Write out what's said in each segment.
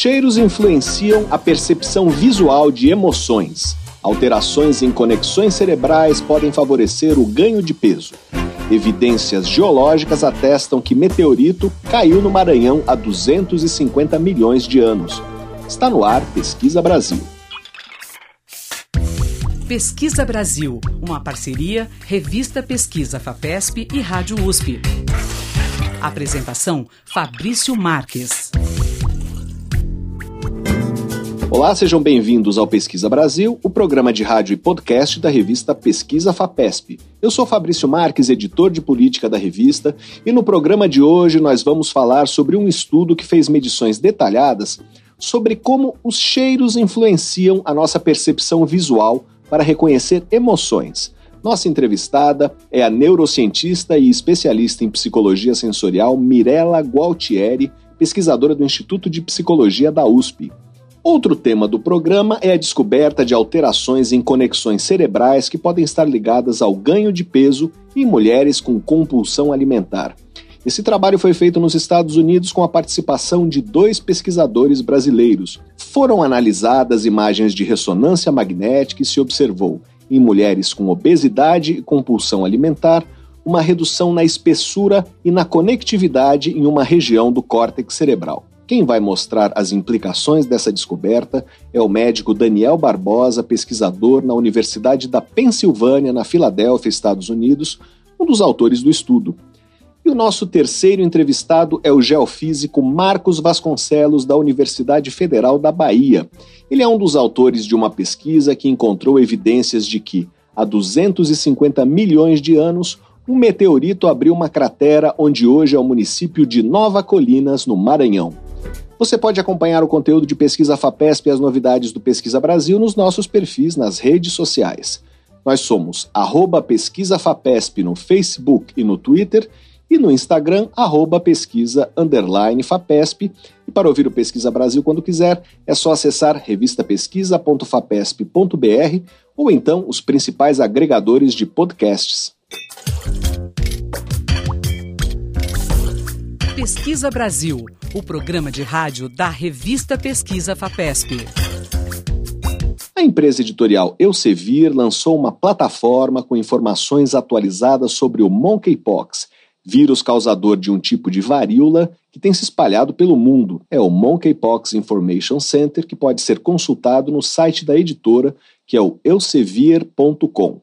cheiros influenciam a percepção visual de emoções. Alterações em conexões cerebrais podem favorecer o ganho de peso. Evidências geológicas atestam que meteorito caiu no Maranhão há 250 milhões de anos. Está no ar Pesquisa Brasil. Pesquisa Brasil, uma parceria Revista Pesquisa FAPESP e Rádio USP. Apresentação Fabrício Marques. Olá, sejam bem-vindos ao Pesquisa Brasil, o programa de rádio e podcast da revista Pesquisa FAPESP. Eu sou Fabrício Marques, editor de política da revista, e no programa de hoje nós vamos falar sobre um estudo que fez medições detalhadas sobre como os cheiros influenciam a nossa percepção visual para reconhecer emoções. Nossa entrevistada é a neurocientista e especialista em psicologia sensorial Mirella Gualtieri, pesquisadora do Instituto de Psicologia da USP. Outro tema do programa é a descoberta de alterações em conexões cerebrais que podem estar ligadas ao ganho de peso em mulheres com compulsão alimentar. Esse trabalho foi feito nos Estados Unidos com a participação de dois pesquisadores brasileiros. Foram analisadas imagens de ressonância magnética e se observou, em mulheres com obesidade e compulsão alimentar, uma redução na espessura e na conectividade em uma região do córtex cerebral. Quem vai mostrar as implicações dessa descoberta é o médico Daniel Barbosa, pesquisador na Universidade da Pensilvânia, na Filadélfia, Estados Unidos, um dos autores do estudo. E o nosso terceiro entrevistado é o geofísico Marcos Vasconcelos, da Universidade Federal da Bahia. Ele é um dos autores de uma pesquisa que encontrou evidências de que, há 250 milhões de anos, um meteorito abriu uma cratera onde hoje é o município de Nova Colinas, no Maranhão. Você pode acompanhar o conteúdo de Pesquisa FAPESP e as novidades do Pesquisa Brasil nos nossos perfis nas redes sociais. Nós somos arroba Pesquisa FAPESP no Facebook e no Twitter e no Instagram, arroba pesquisa underline FAPESP. E para ouvir o Pesquisa Brasil quando quiser, é só acessar revistapesquisa.fapesp.br ou então os principais agregadores de podcasts. Pesquisa Brasil, o programa de rádio da revista Pesquisa FAPESP. A empresa editorial Elsevier lançou uma plataforma com informações atualizadas sobre o monkeypox, vírus causador de um tipo de varíola que tem se espalhado pelo mundo. É o Monkeypox Information Center que pode ser consultado no site da editora, que é o elsevier.com.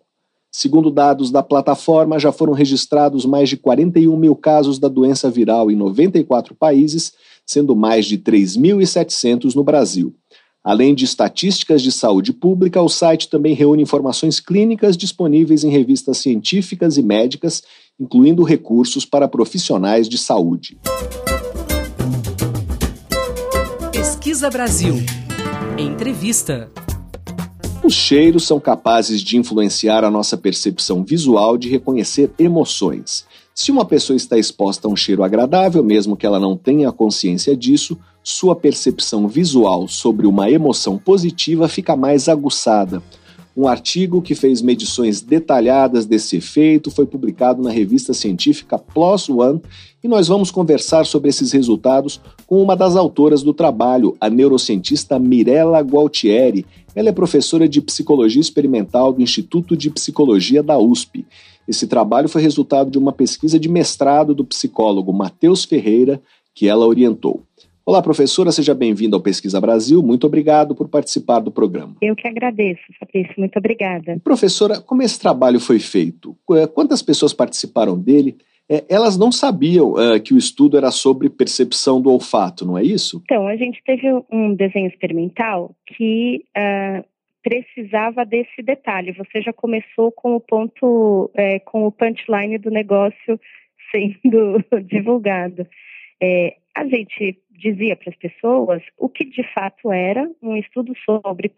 Segundo dados da plataforma, já foram registrados mais de 41 mil casos da doença viral em 94 países, sendo mais de 3.700 no Brasil. Além de estatísticas de saúde pública, o site também reúne informações clínicas disponíveis em revistas científicas e médicas, incluindo recursos para profissionais de saúde. Pesquisa Brasil. Entrevista. Os cheiros são capazes de influenciar a nossa percepção visual de reconhecer emoções. Se uma pessoa está exposta a um cheiro agradável, mesmo que ela não tenha consciência disso, sua percepção visual sobre uma emoção positiva fica mais aguçada. Um artigo que fez medições detalhadas desse efeito foi publicado na revista científica PLOS ONE e nós vamos conversar sobre esses resultados com uma das autoras do trabalho, a neurocientista Mirella Gualtieri. Ela é professora de psicologia experimental do Instituto de Psicologia da USP. Esse trabalho foi resultado de uma pesquisa de mestrado do psicólogo Matheus Ferreira, que ela orientou. Olá, professora, seja bem-vinda ao Pesquisa Brasil. Muito obrigado por participar do programa. Eu que agradeço, Fabrício. Muito obrigada. Professora, como esse trabalho foi feito? Quantas pessoas participaram dele? É, elas não sabiam uh, que o estudo era sobre percepção do olfato, não é isso? Então, a gente teve um desenho experimental que uh, precisava desse detalhe. Você já começou com o ponto, é, com o punchline do negócio sendo divulgado. É, a gente dizia para as pessoas o que de fato era um estudo sobre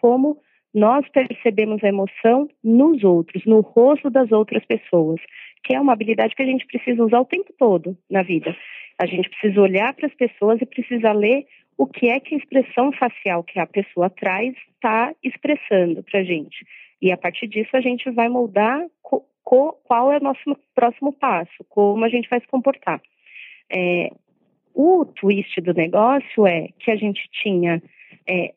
como nós percebemos a emoção nos outros, no rosto das outras pessoas, que é uma habilidade que a gente precisa usar o tempo todo na vida. A gente precisa olhar para as pessoas e precisa ler o que é que a expressão facial que a pessoa traz está expressando para a gente. E a partir disso a gente vai moldar qual é o nosso próximo passo, como a gente vai se comportar. É, O twist do negócio é que a gente tinha é,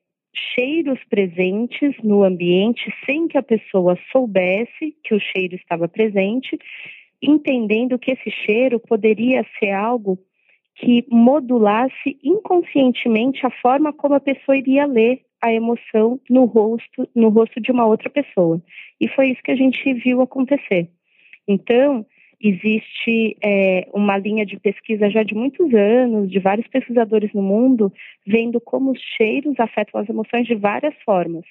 cheiros presentes no ambiente sem que a pessoa soubesse que o cheiro estava presente, entendendo que esse cheiro poderia ser algo que modulasse inconscientemente a forma como a pessoa iria ler a emoção no rosto, no rosto de uma outra pessoa. E foi isso que a gente viu acontecer. Então, existe é, uma linha de pesquisa já de muitos anos, de vários pesquisadores no mundo, vendo como os cheiros afetam as emoções de várias formas.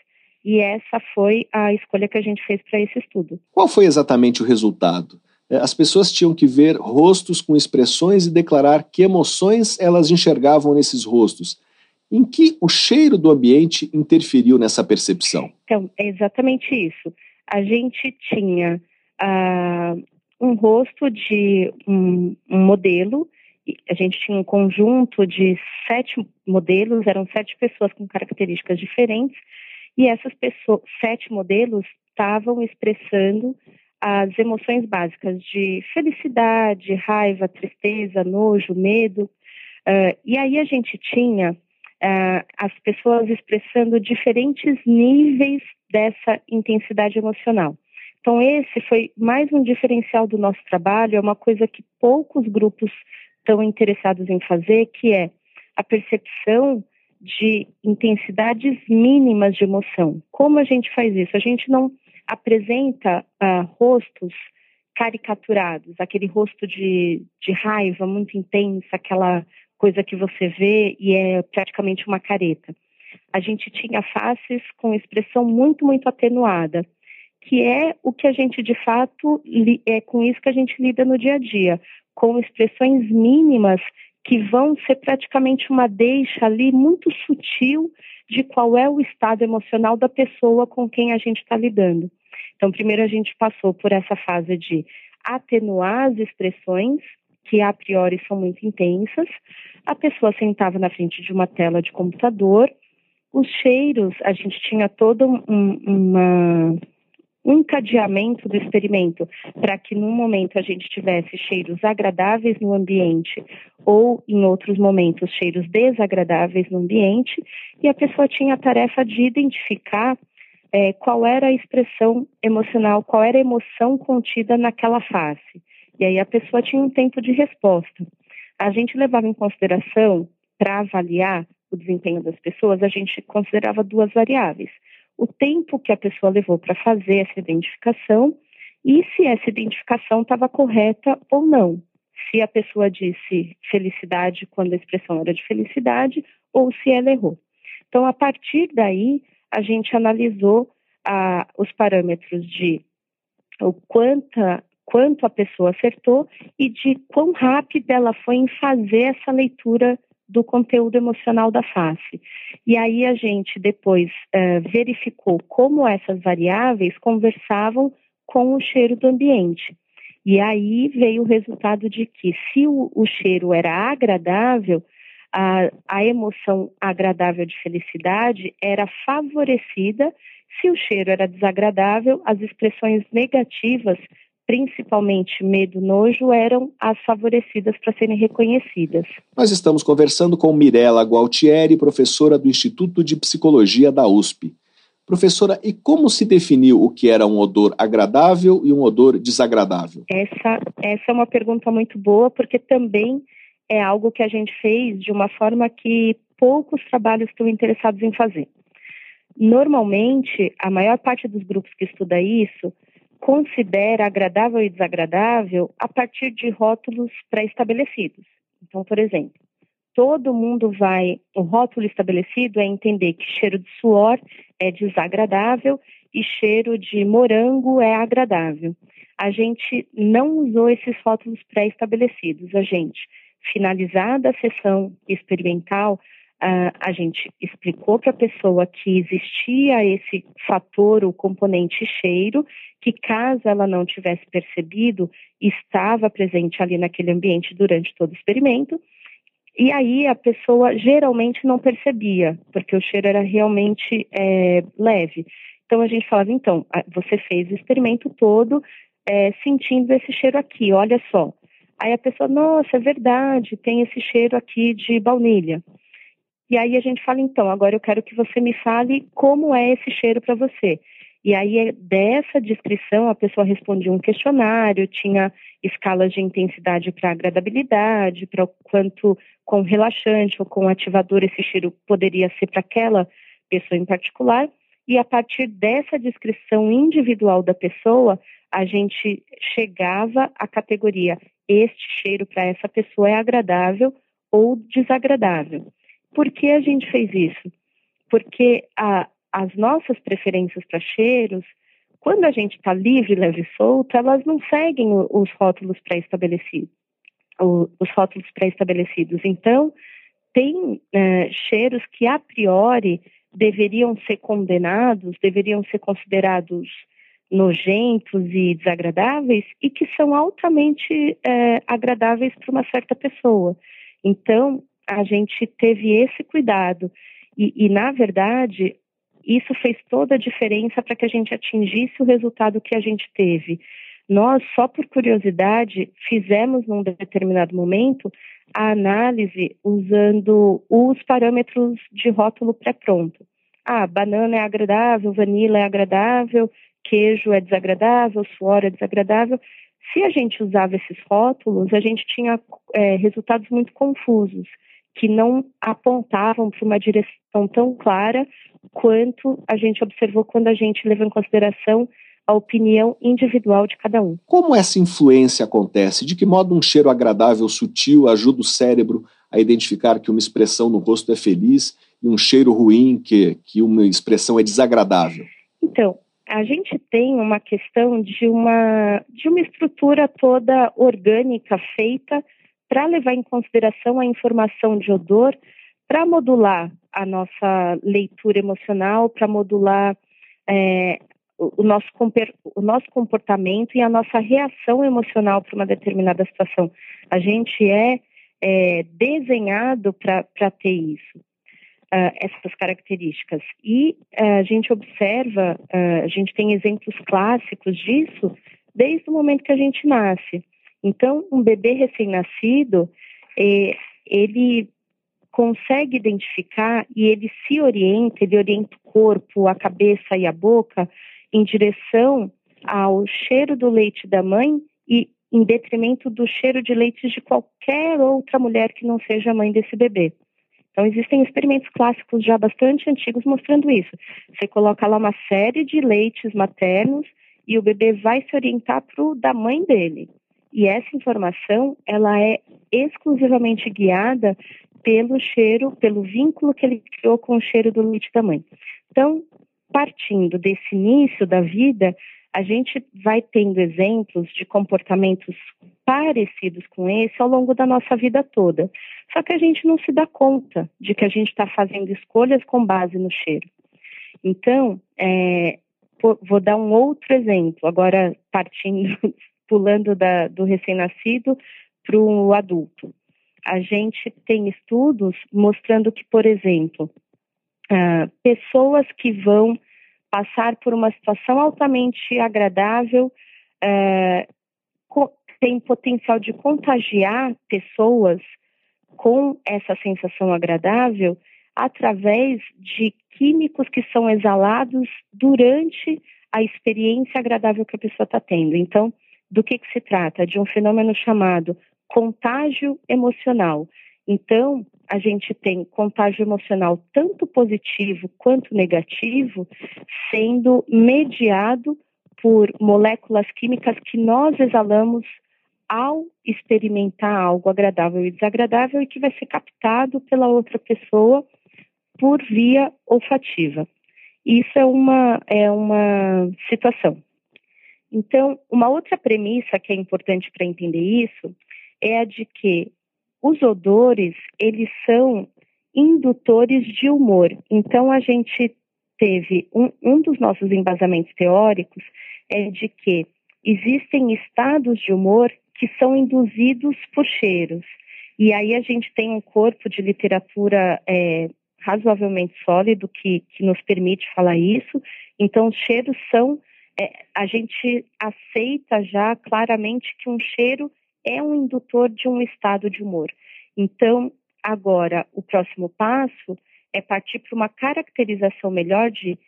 E essa foi a escolha que a gente fez para esse estudo. Qual foi exatamente o resultado? É, as pessoas tinham que ver rostos com expressões e declarar que emoções elas enxergavam nesses rostos. Em que o cheiro do ambiente interferiu nessa percepção? Então, é exatamente isso. A gente tinha uh, um rosto de um, um modelo. A gente tinha um conjunto de sete modelos, eram sete pessoas com características diferentes, e essas pessoas, sete modelos estavam expressando as emoções básicas de felicidade, raiva, tristeza, nojo, medo. Uh, e aí a gente tinha uh, as pessoas expressando diferentes níveis dessa intensidade emocional. Então, esse foi mais um diferencial do nosso trabalho, é uma coisa que poucos grupos estão interessados em fazer, que é a percepção de intensidades mínimas de emoção. Como a gente faz isso? A gente não apresenta uh, rostos caricaturados, aquele rosto de, de raiva muito intensa, aquela coisa que você vê e é praticamente uma careta. A gente tinha faces com expressão muito, muito atenuada que é o que a gente de fato é com isso que a gente lida no dia a dia, com expressões mínimas que vão ser praticamente uma deixa ali muito sutil de qual é o estado emocional da pessoa com quem a gente está lidando. Então, primeiro a gente passou por essa fase de atenuar as expressões que a priori são muito intensas. A pessoa sentava na frente de uma tela de computador. Os cheiros, a gente tinha toda um, uma um encadeamento do experimento para que num momento a gente tivesse cheiros agradáveis no ambiente ou em outros momentos cheiros desagradáveis no ambiente e a pessoa tinha a tarefa de identificar é, qual era a expressão emocional, qual era a emoção contida naquela face. E aí a pessoa tinha um tempo de resposta. A gente levava em consideração, para avaliar o desempenho das pessoas, a gente considerava duas variáveis o tempo que a pessoa levou para fazer essa identificação e se essa identificação estava correta ou não. Se a pessoa disse felicidade quando a expressão era de felicidade ou se ela errou. Então, a partir daí, a gente analisou os parâmetros de o quanta, quanto a pessoa acertou e de quão rápida ela foi em fazer essa leitura do conteúdo emocional da face. E aí a gente depois uh, verificou como essas variáveis conversavam com o cheiro do ambiente. E aí veio o resultado de que se o, o cheiro era agradável, a, a emoção agradável de felicidade era favorecida. Se o cheiro era desagradável, as expressões negativas principalmente medo, nojo, eram as favorecidas para serem reconhecidas. Nós estamos conversando com Mirella Gualtieri, professora do Instituto de Psicologia da USP. Professora, e como se definiu o que era um odor agradável e um odor desagradável? Essa, essa é uma pergunta muito boa, porque também é algo que a gente fez de uma forma que poucos trabalhos estão interessados em fazer. Normalmente, a maior parte dos grupos que estuda isso considera agradável e desagradável a partir de rótulos pré-estabelecidos. Então, por exemplo, todo mundo vai. O rótulo estabelecido é entender que cheiro de suor é desagradável e cheiro de morango é agradável. A gente não usou esses rótulos pré-estabelecidos. A gente, finalizada a sessão experimental, a gente explicou para a pessoa que existia esse fator, o componente cheiro, que caso ela não tivesse percebido, estava presente ali naquele ambiente durante todo o experimento. E aí a pessoa geralmente não percebia, porque o cheiro era realmente é, leve. Então a gente falava, então, você fez o experimento todo é, sentindo esse cheiro aqui, olha só. Aí a pessoa, nossa, é verdade, tem esse cheiro aqui de baunilha. E aí a gente fala, então, agora eu quero que você me fale como é esse cheiro para você. E aí, dessa descrição, a pessoa respondia um questionário, tinha escalas de intensidade para agradabilidade, para o quanto com relaxante ou com ativador esse cheiro poderia ser para aquela pessoa em particular. E a partir dessa descrição individual da pessoa, a gente chegava à categoria: este cheiro para essa pessoa é agradável ou desagradável. Por que a gente fez isso? Porque a, as nossas preferências para cheiros, quando a gente está livre, leve e solto, elas não seguem os rótulos pré-estabelecidos. Os rótulos pré-estabelecidos. Então, tem é, cheiros que a priori deveriam ser condenados, deveriam ser considerados nojentos e desagradáveis e que são altamente é, agradáveis para uma certa pessoa. Então, a gente teve esse cuidado. E, e, na verdade, isso fez toda a diferença para que a gente atingisse o resultado que a gente teve. Nós, só por curiosidade, fizemos num determinado momento a análise usando os parâmetros de rótulo pré-pronto. Ah, banana é agradável, vanila é agradável, queijo é desagradável, suor é desagradável. Se a gente usava esses rótulos, a gente tinha é, resultados muito confusos que não apontavam para uma direção tão clara quanto a gente observou quando a gente levou em consideração a opinião individual de cada um. Como essa influência acontece? De que modo um cheiro agradável, sutil, ajuda o cérebro a identificar que uma expressão no rosto é feliz e um cheiro ruim, que, que uma expressão é desagradável? Então, a gente tem uma questão de uma, de uma estrutura toda orgânica feita para levar em consideração a informação de odor, para modular a nossa leitura emocional, para modular é, o, nosso, o nosso comportamento e a nossa reação emocional para uma determinada situação. A gente é, é desenhado para ter isso. Uh, essas características. E uh, a gente observa, uh, a gente tem exemplos clássicos disso desde o momento que a gente nasce. Então, um bebê recém-nascido, é, ele consegue identificar e ele se orienta, ele orienta o corpo, a cabeça e a boca em direção ao cheiro do leite da mãe e em detrimento do cheiro de leite de qualquer outra mulher que não seja a mãe desse bebê. Então, existem experimentos clássicos já bastante antigos mostrando isso. Você coloca lá uma série de leites maternos e o bebê vai se orientar para o da mãe dele. E essa informação, ela é exclusivamente guiada pelo cheiro, pelo vínculo que ele criou com o cheiro do leite da mãe. Então, partindo desse início da vida, a gente vai tendo exemplos de comportamentos parecidos com esse ao longo da nossa vida toda. Só que a gente não se dá conta de que a gente está fazendo escolhas com base no cheiro. Então, é, vou dar um outro exemplo, agora partindo pulando da, do recém-nascido para o adulto. A gente tem estudos mostrando que, por exemplo, uh, pessoas que vão passar por uma situação altamente agradável uh, têm potencial de contagiar pessoas com essa sensação agradável através de químicos que são exalados durante a experiência agradável que a pessoa está tendo. Então, do que, que se trata? De um fenômeno chamado contágio emocional. Então, a gente tem contágio emocional tanto positivo quanto negativo sendo mediado por moléculas químicas que nós exalamos ao experimentar algo agradável e desagradável e que vai ser captado pela outra pessoa por via olfativa. Isso é uma, é uma situação. Então, uma outra premissa que é importante para entender isso é a de que os odores, eles são indutores de humor. Então, a gente teve um, um dos nossos embasamentos teóricos é de que existem estados de humor que são induzidos por cheiros. E aí a gente tem um corpo de literatura é, razoavelmente sólido que, que nos permite falar isso. Então, os cheiros são é, a gente aceita já claramente que um cheiro é um indutor de um estado de humor. Então, agora, o próximo passo é partir para uma caracterização melhor de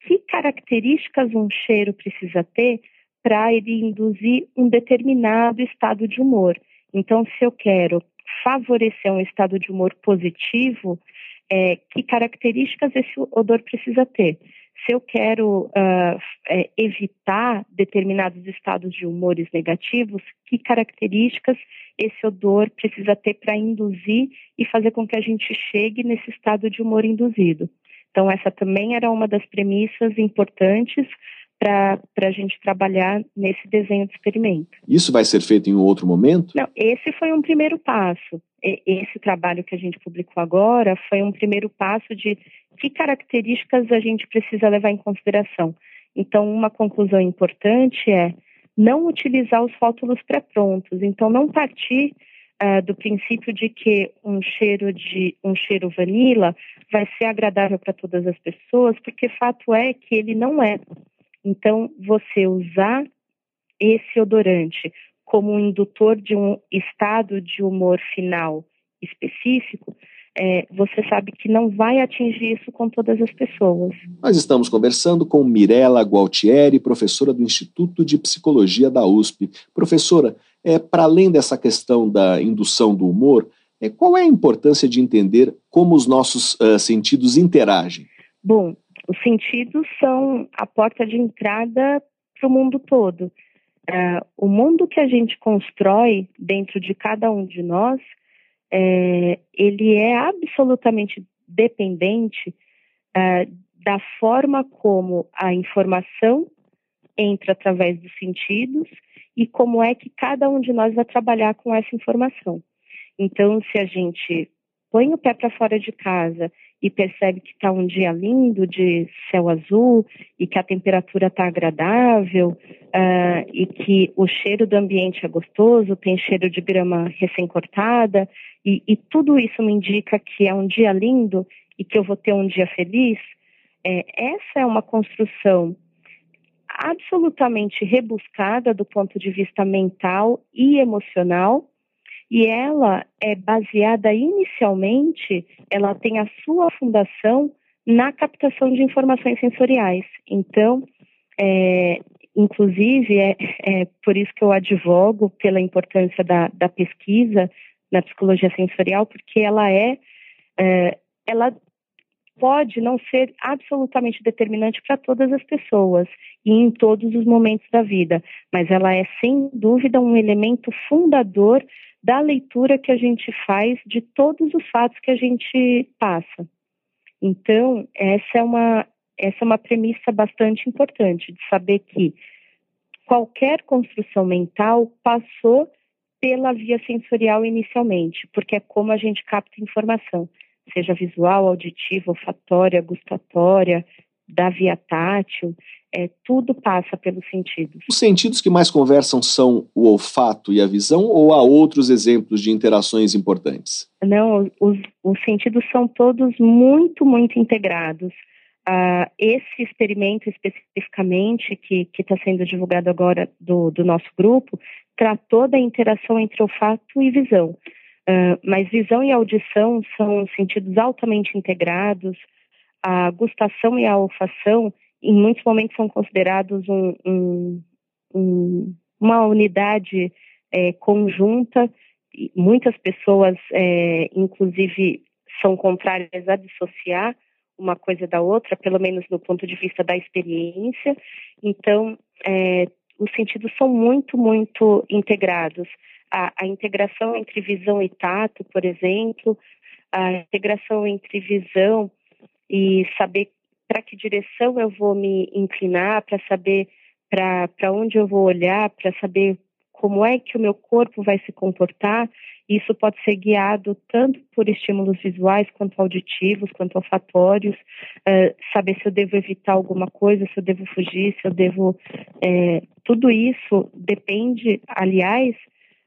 que características um cheiro precisa ter para ele induzir um determinado estado de humor. Então, se eu quero favorecer um estado de humor positivo, é, que características esse odor precisa ter? Se eu quero uh, é, evitar determinados estados de humores negativos, que características esse odor precisa ter para induzir e fazer com que a gente chegue nesse estado de humor induzido? Então, essa também era uma das premissas importantes para a gente trabalhar nesse desenho de experimento. Isso vai ser feito em um outro momento? Não, esse foi um primeiro passo. Esse trabalho que a gente publicou agora foi um primeiro passo de que características a gente precisa levar em consideração. Então, uma conclusão importante é não utilizar os rótulos pré-prontos. Então, não partir uh, do princípio de que um cheiro de um cheiro vanila vai ser agradável para todas as pessoas, porque fato é que ele não é. Então, você usar esse odorante como um indutor de um estado de humor final específico, é, você sabe que não vai atingir isso com todas as pessoas. Nós estamos conversando com Mirella Gualtieri, professora do Instituto de Psicologia da USP. Professora, é, para além dessa questão da indução do humor, é, qual é a importância de entender como os nossos uh, sentidos interagem? Bom, os sentidos são a porta de entrada para o mundo todo. Uh, o mundo que a gente constrói dentro de cada um de nós, é, ele é absolutamente dependente uh, da forma como a informação entra através dos sentidos e como é que cada um de nós vai trabalhar com essa informação. Então, se a gente põe o pé para fora de casa e percebe que está um dia lindo de céu azul e que a temperatura está agradável uh, e que o cheiro do ambiente é gostoso, tem cheiro de grama recém-cortada e, e, tudo isso me indica que é um dia lindo e que eu vou ter um dia feliz, é, essa é uma construção absolutamente rebuscada do ponto de vista mental e emocional e ela é baseada inicialmente, ela tem a sua fundação na captação de informações sensoriais. Então, é, inclusive, é, é, por isso que eu advogo pela importância da, da pesquisa na psicologia sensorial, porque ela é, é ela pode não ser absolutamente determinante para todas as pessoas e em todos os momentos da vida, mas ela é sem dúvida um elemento fundador da leitura que a gente faz de todos os fatos que a gente passa. Então, essa é uma, essa é uma premissa bastante importante, de saber que qualquer construção mental passou pela via sensorial inicialmente, porque é como a gente capta informação, seja visual, auditiva, olfatória, gustatória, da via tátil, é, tudo passa pelos sentidos. Os sentidos que mais conversam são o olfato e a visão, ou há outros exemplos de interações importantes? Não, os, os sentidos são todos muito, muito integrados. Uh, esse experimento especificamente, que está sendo divulgado agora do, do nosso grupo, tratou da interação entre olfato e visão. Uh, mas visão e audição são sentidos altamente integrados. A gustação e a olfação em muitos momentos são considerados um, um, um, uma unidade é, conjunta. Muitas pessoas, é, inclusive, são contrárias a dissociar uma coisa da outra, pelo menos no ponto de vista da experiência. Então, é, os sentidos são muito, muito integrados. A, a, integração entre visão e tato, por exemplo, a integração entre visão e saber para que direção eu vou me inclinar, para saber para onde eu vou olhar, para saber como é que o meu corpo vai se comportar. Isso pode ser guiado tanto por estímulos visuais, quanto auditivos, quanto olfatórios. Uh, saber se eu devo evitar alguma coisa, se eu devo fugir, se eu devo. É, tudo isso depende, aliás,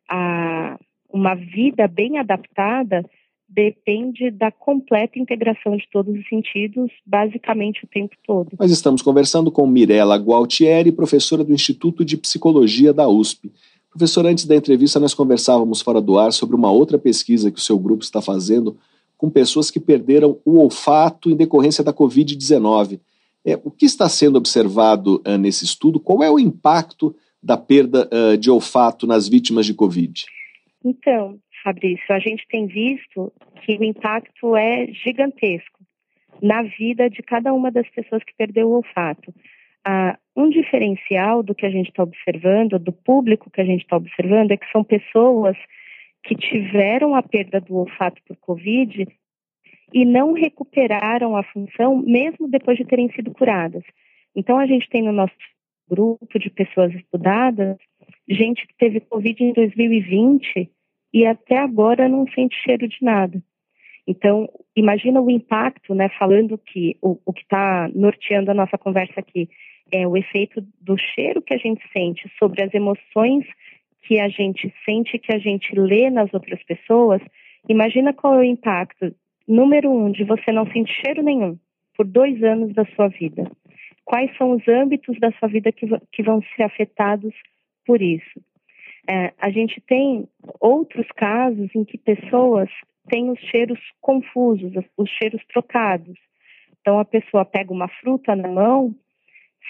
a uma vida bem adaptada depende da completa integração de todos os sentidos, basicamente o tempo todo. Nós estamos conversando com Mirella Gualtieri, professora do Instituto de Psicologia da USP. Professor, antes da entrevista, nós conversávamos fora do ar sobre uma outra pesquisa que o seu grupo está fazendo com pessoas que perderam o olfato em decorrência da Covid-19. É, o que está sendo observado uh, nesse estudo? Qual é o impacto da perda uh, de olfato nas vítimas de Covid? Então, Fabrício, a gente tem visto que o impacto é gigantesco na vida de cada uma das pessoas que perdeu o olfato. Ah, um diferencial do que a gente está observando, do público que a gente está observando, é que são pessoas que tiveram a perda do olfato por Covid e não recuperaram a função mesmo depois de terem sido curadas. Então, a gente tem no nosso grupo de pessoas estudadas gente que teve Covid em 2020 e até agora não sente cheiro de nada. Então, imagina o impacto, né, falando que o, o que está norteando a nossa conversa aqui é o efeito do cheiro que a gente sente sobre as emoções que a gente sente, que a gente lê nas outras pessoas. Imagina qual é o impacto, número um, de você não sentir cheiro nenhum por dois anos da sua vida. Quais são os âmbitos da sua vida que, que vão ser afetados por isso? É, a gente tem outros casos em que pessoas têm os cheiros confusos, os cheiros trocados. Então, a pessoa pega uma fruta na mão,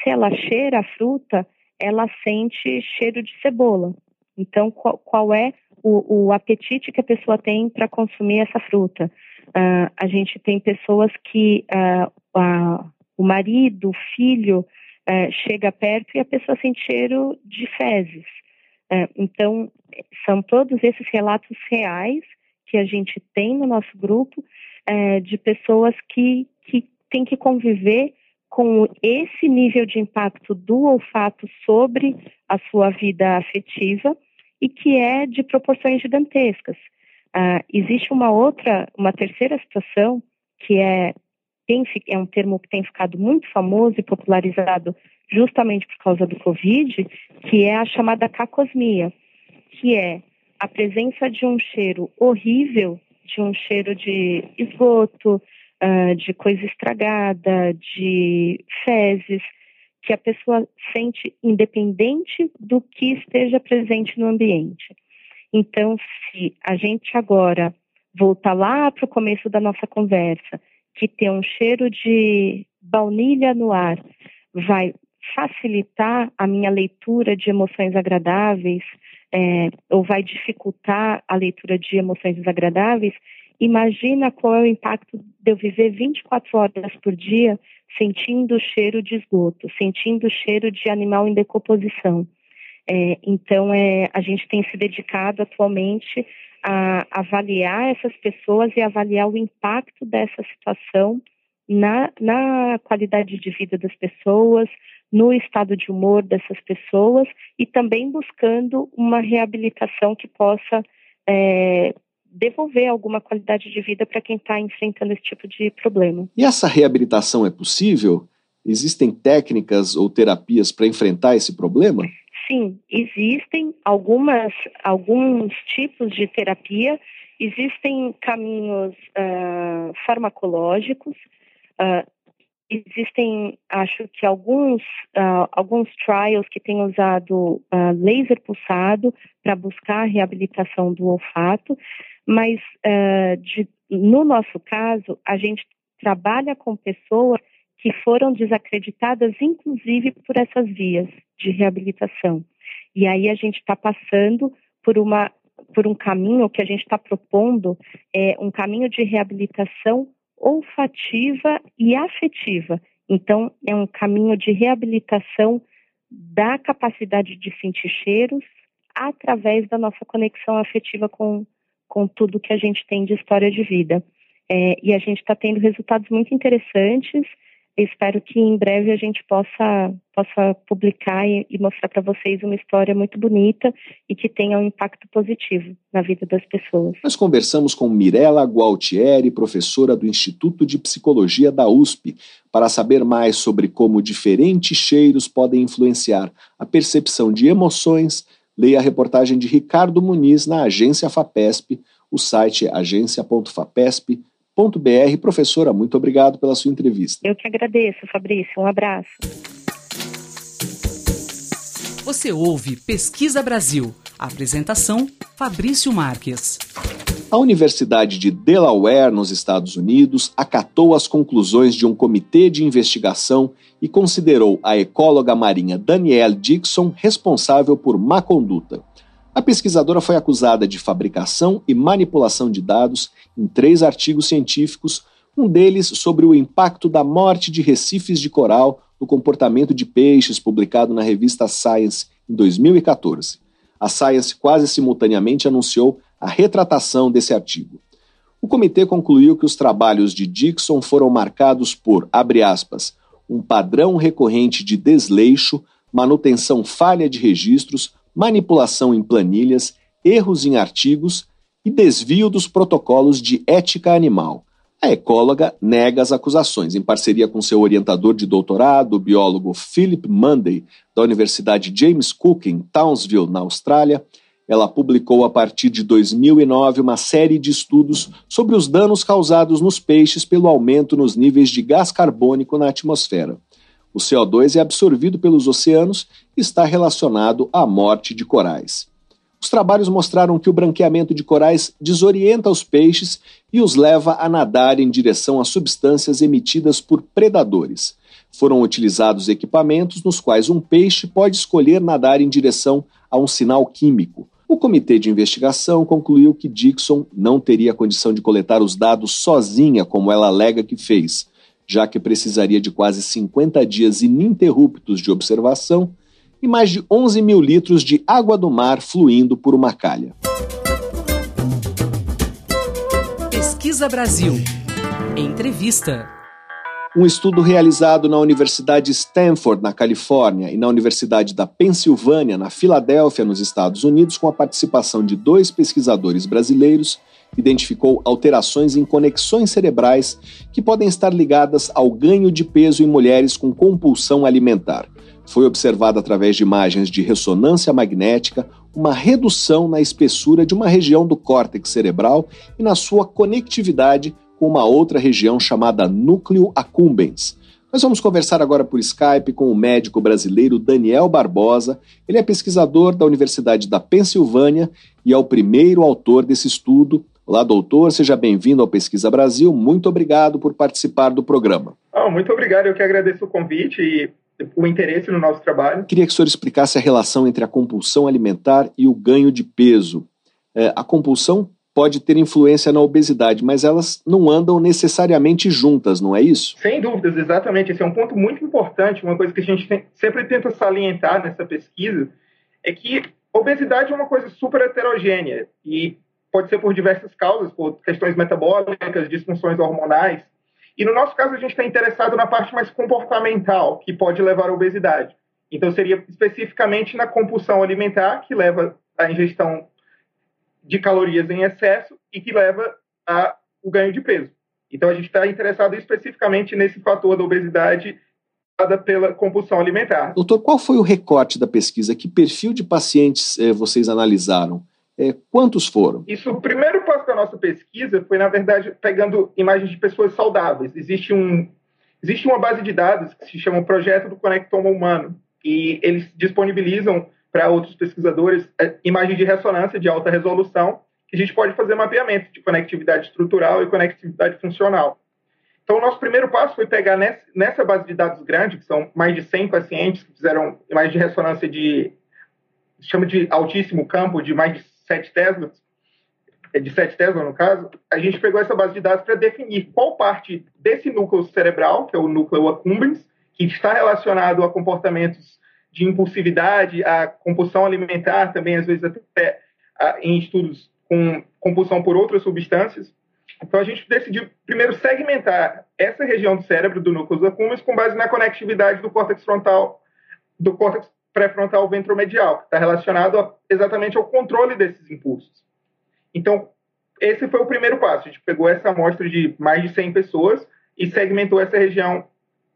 se ela cheira a fruta, ela sente cheiro de cebola. Então, qual, qual é o, o, apetite que a pessoa tem para consumir essa fruta? Uh, a gente tem pessoas que uh, uh, o marido, o filho, eh, chega perto e a pessoa sente cheiro de fezes. É, então, são todos esses relatos reais que a gente tem no nosso grupo é, de pessoas que, que têm que conviver com esse nível de impacto do olfato sobre a sua vida afetiva e que é de proporções gigantescas. Uh, existe uma outra, uma terceira situação que é, tem, é um termo que tem ficado muito famoso e popularizado justamente por causa do Covid, que é a chamada cacosmia, que é a presença de um cheiro horrível, de um cheiro de esgoto, uh, de coisa estragada, de fezes, que a pessoa sente independente do que esteja presente no ambiente. Então, se a gente agora voltar lá para o começo da nossa conversa, que tem um cheiro de baunilha no ar, vai facilitar a minha leitura de emoções agradáveis é, ou vai dificultar a leitura de emoções desagradáveis, imagina qual é o impacto de eu viver 24 horas por dia sentindo o cheiro de esgoto, sentindo o cheiro de animal em decomposição. É, então, é, a gente tem se dedicado atualmente a avaliar essas pessoas e avaliar o impacto dessa situação na, na qualidade de vida das pessoas, no estado de humor dessas pessoas e também buscando uma reabilitação que possa é, devolver alguma qualidade de vida para quem está enfrentando esse tipo de problema. E essa reabilitação é possível? Existem técnicas ou terapias para enfrentar esse problema? Sim, existem algumas, alguns tipos de terapia, existem caminhos uh, farmacológicos, uh, existem, acho que alguns, uh, alguns trials que têm usado uh, laser pulsado para buscar a reabilitação do olfato, mas uh, de, no nosso caso, a gente trabalha com pessoas que foram desacreditadas, inclusive por essas vias de reabilitação. E aí a gente está passando por uma por um caminho que a gente está propondo é um caminho de reabilitação olfativa e afetiva. Então, é um caminho de reabilitação da capacidade de sentir cheiros através da nossa conexão afetiva com, com tudo que a gente tem de história de vida. É, e a gente está tendo resultados muito interessantes espero que em breve a gente possa, possa publicar e, e mostrar para vocês uma história muito bonita e que tenha um impacto positivo na vida das pessoas. Nós conversamos com Mirella Gualtieri, professora do Instituto de Psicologia da USP, para saber mais sobre como diferentes cheiros podem influenciar a percepção de emoções. Leia a reportagem de Ricardo Muniz na agência FAPESP. O site é agência.fapesp.com br. Professora, muito obrigado pela sua entrevista. Eu que agradeço, Fabrício. Um abraço. Você ouve Pesquisa Brasil. Apresentação: Fabrício Marques. A Universidade de Delaware, nos Estados Unidos, acatou as conclusões de um comitê de investigação e considerou a ecóloga marinha Danielle Dixon responsável por má conduta. A pesquisadora foi acusada de fabricação e manipulação de dados em três artigos científicos, um deles sobre o impacto da morte de recifes de coral no comportamento de peixes, publicado na revista Science em 2014. A Science quase simultaneamente anunciou a retratação desse artigo. O comitê concluiu que os trabalhos de Dixon foram marcados por, abre aspas, um padrão recorrente de desleixo, manutenção falha de registros, manipulação em planilhas, erros em artigos e desvio dos protocolos de ética animal. A ecóloga nega as acusações, em parceria com seu orientador de doutorado, o biólogo Philip Munday, da Universidade James Cook, em Townsville, na Austrália. Ela publicou a partir de 2009 uma série de estudos sobre os danos causados nos peixes pelo aumento nos níveis de gás carbônico na atmosfera. O CO2 é absorvido pelos oceanos está relacionado à morte de corais. Os trabalhos mostraram que o branqueamento de corais desorienta os peixes e os leva a nadar em direção a substâncias emitidas por predadores. Foram utilizados equipamentos nos quais um peixe pode escolher nadar em direção a um sinal químico. O comitê de investigação concluiu que Dixon não teria condição de coletar os dados sozinha, como ela alega que fez já que precisaria de quase 50 dias ininterruptos de observação e mais de 11 mil litros de água do mar fluindo por uma calha. Pesquisa Brasil. Entrevista. Um estudo realizado na Universidade Stanford, na Califórnia, e na Universidade da Pensilvânia, na Filadélfia, nos Estados Unidos, com a participação de dois pesquisadores brasileiros, identificou alterações em conexões cerebrais que podem estar ligadas ao ganho de peso em mulheres com compulsão alimentar. Foi observada através de imagens de ressonância magnética uma redução na espessura de uma região do córtex cerebral e na sua conectividade com uma outra região chamada núcleo accumbens. Nós vamos conversar agora por Skype com o médico brasileiro Daniel Barbosa. Ele é pesquisador da Universidade da Pensilvânia e é o primeiro autor desse estudo Olá, doutor, seja bem-vindo ao Pesquisa Brasil. Muito obrigado por participar do programa. Oh, muito obrigado, eu que agradeço o convite e o interesse no nosso trabalho. Queria que o senhor explicasse a relação entre a compulsão alimentar e o ganho de peso. É, a compulsão pode ter influência na obesidade, mas elas não andam necessariamente juntas, não é isso? Sem dúvidas, exatamente. Esse é um ponto muito importante, uma coisa que a gente sempre tenta salientar nessa pesquisa, é que obesidade é uma coisa super heterogênea e pode ser por diversas causas, por questões metabólicas, disfunções hormonais. E no nosso caso, a gente está interessado na parte mais comportamental, que pode levar à obesidade. Então, seria especificamente na compulsão alimentar, que leva à ingestão de calorias em excesso e que leva ao ganho de peso. Então, a gente está interessado especificamente nesse fator da obesidade dada pela compulsão alimentar. Doutor, qual foi o recorte da pesquisa? Que perfil de pacientes eh, vocês analisaram? É, quantos foram? Isso, primeiro nossa pesquisa foi, na verdade, pegando imagens de pessoas saudáveis. Existe, um, existe uma base de dados que se chama Projeto do Conectoma Humano, e eles disponibilizam para outros pesquisadores é, imagens de ressonância de alta resolução, que a gente pode fazer mapeamento de conectividade estrutural e conectividade funcional. Então, o nosso primeiro passo foi pegar nessa base de dados grande, que são mais de 100 pacientes que fizeram imagens de ressonância de, chama de altíssimo campo, de mais de 7 Tesla, é de 7 Tesla no caso, a gente pegou essa base de dados para definir qual parte desse núcleo cerebral, que é o núcleo accumbens, que está relacionado a comportamentos de impulsividade, a compulsão alimentar, também às vezes até a, em estudos com compulsão por outras substâncias. Então a gente decidiu primeiro segmentar essa região do cérebro do núcleo accumbens com base na conectividade do córtex frontal, do córtex pré-frontal ventromedial, que está relacionado a, exatamente ao controle desses impulsos. Então, esse foi o primeiro passo. A gente pegou essa amostra de mais de 100 pessoas e segmentou essa região,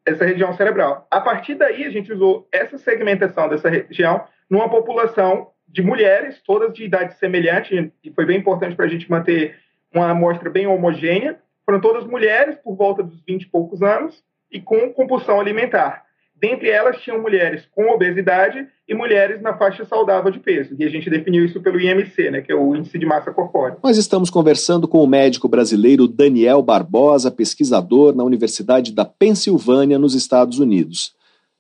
essa região cerebral. A partir daí, a gente usou essa segmentação dessa região numa população de mulheres, todas de idade semelhante, e foi bem importante para a gente manter uma amostra bem homogênea. Foram todas mulheres, por volta dos 20 e poucos anos, e com compulsão alimentar Dentre elas tinham mulheres com obesidade e mulheres na faixa saudável de peso. E a gente definiu isso pelo IMC, né, que é o Índice de Massa Corpórea. Nós estamos conversando com o médico brasileiro Daniel Barbosa, pesquisador na Universidade da Pensilvânia, nos Estados Unidos.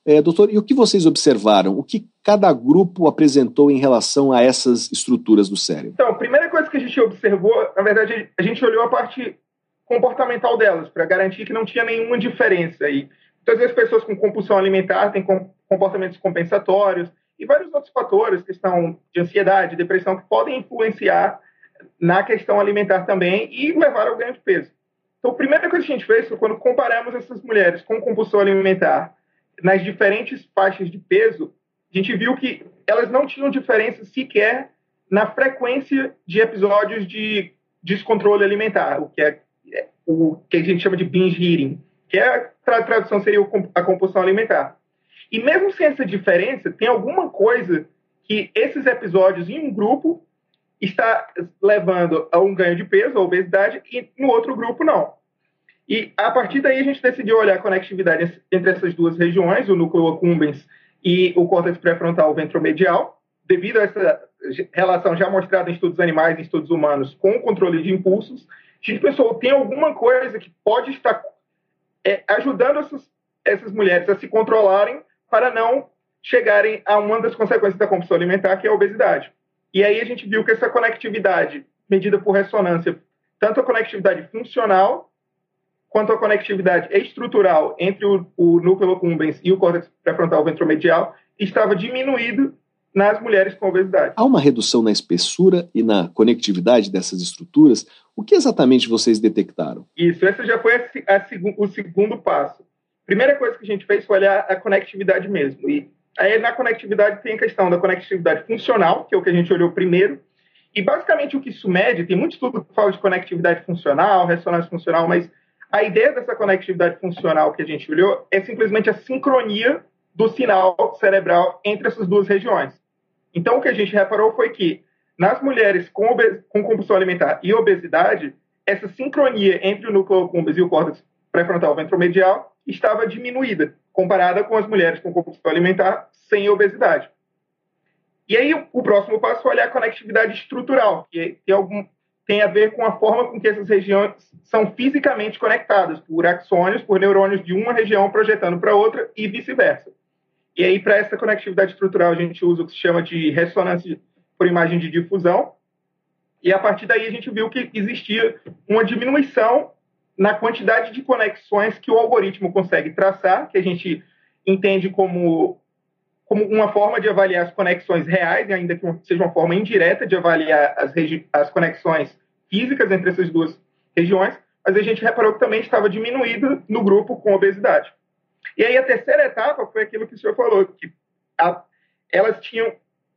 É, doutor, e o que vocês observaram? O que cada grupo apresentou em relação a essas estruturas do cérebro? Então, a primeira coisa que a gente observou, na verdade, a gente olhou a parte comportamental delas, para garantir que não tinha nenhuma diferença. E muitas vezes pessoas com compulsão alimentar têm comportamentos compensatórios e vários outros fatores, questão de ansiedade, depressão, que podem influenciar na questão alimentar também e levar ao ganho de peso. Então, a primeira coisa que a gente fez foi quando comparamos essas mulheres com compulsão alimentar nas diferentes faixas de peso, a gente viu que elas não tinham diferença sequer na frequência de episódios de descontrole alimentar, o que é, é o que a gente chama de binge eating, que é a tradução seria a compulsão alimentar. E mesmo sem essa diferença, tem alguma coisa que esses episódios em um grupo está levando a um ganho de peso, a obesidade, e no outro grupo não. E a partir daí a gente decidiu olhar a conectividade entre essas duas regiões, o núcleo accumbens e o córtex pré-frontal ventromedial, devido a essa relação já mostrada em estudos animais e estudos humanos com o controle de impulsos. A gente pensou, tem alguma coisa que pode estar é, ajudando essas, essas mulheres a se controlarem para não chegarem a uma das consequências da compulsão alimentar, que é a obesidade. E aí a gente viu que essa conectividade, medida por ressonância, tanto a conectividade funcional quanto à conectividade estrutural entre o, o núcleo accumbens e o córtex pré-frontal ventromedial estava diminuído nas mulheres com obesidade. Há uma redução na espessura e na conectividade dessas estruturas. O que exatamente vocês detectaram? Isso, esse já foi a, a, o segundo passo. Primeira coisa que a gente fez foi olhar a conectividade mesmo. E aí na conectividade tem a questão da conectividade funcional, que é o que a gente olhou primeiro. E basicamente o que isso mede, tem muito estudo que fala de conectividade funcional, ressonância funcional, mas a ideia dessa conectividade funcional que a gente olhou é simplesmente a sincronia do sinal cerebral entre essas duas regiões. Então, o que a gente reparou foi que nas mulheres com, com compulsão alimentar e obesidade, essa sincronia entre o núcleo accumbens e o córtex pré-frontal ventromedial estava diminuída, comparada com as mulheres com compulsão alimentar sem obesidade. E aí, o próximo passo foi olhar a conectividade estrutural, que é algum, tem a ver com a forma com que essas regiões são fisicamente conectadas, por axônios, por neurônios de uma região projetando para outra e vice-versa. E aí, para essa conectividade estrutural, a gente usa o que se chama de ressonância por imagem de difusão, e a partir daí a gente viu que existia uma diminuição na quantidade de conexões que o algoritmo consegue traçar, que a gente entende como como uma forma de avaliar as conexões reais, ainda que seja uma forma indireta de avaliar as, as conexões físicas entre essas duas regiões, mas a gente reparou que também estava diminuído no grupo com obesidade. E aí a terceira etapa foi aquilo que o senhor falou, que a, elas tinham.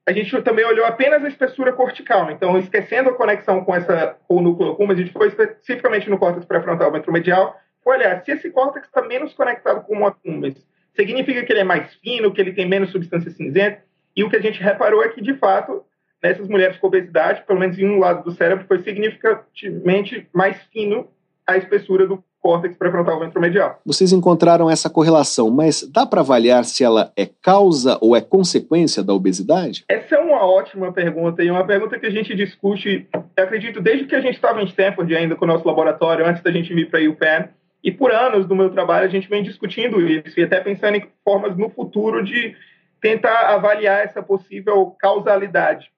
A gente também olhou apenas a espessura cortical, então esquecendo a conexão com essa com o núcleo acúmulo, a gente foi especificamente no córtex pré-frontal ventromedial, foi olhar se esse córtex está menos conectado com o acúmulo, significa que ele é mais fino, que ele tem menos substância cinzenta. E o que a gente reparou é que, de fato, nessas mulheres com obesidade, pelo menos em um lado do cérebro, foi significativamente mais fino a espessura do córtex pré-frontal ventromedial. Vocês encontraram essa correlação, mas dá para avaliar se ela é causa ou é consequência da obesidade? Essa é uma ótima pergunta e uma pergunta que a gente discute, acredito, desde que a gente estava em Stanford ainda com o nosso laboratório, antes da gente vir para a UPenn, e por anos no meu trabalho a gente vem discutindo isso e até pensando em formas no futuro de tentar avaliar essa possível causalidade.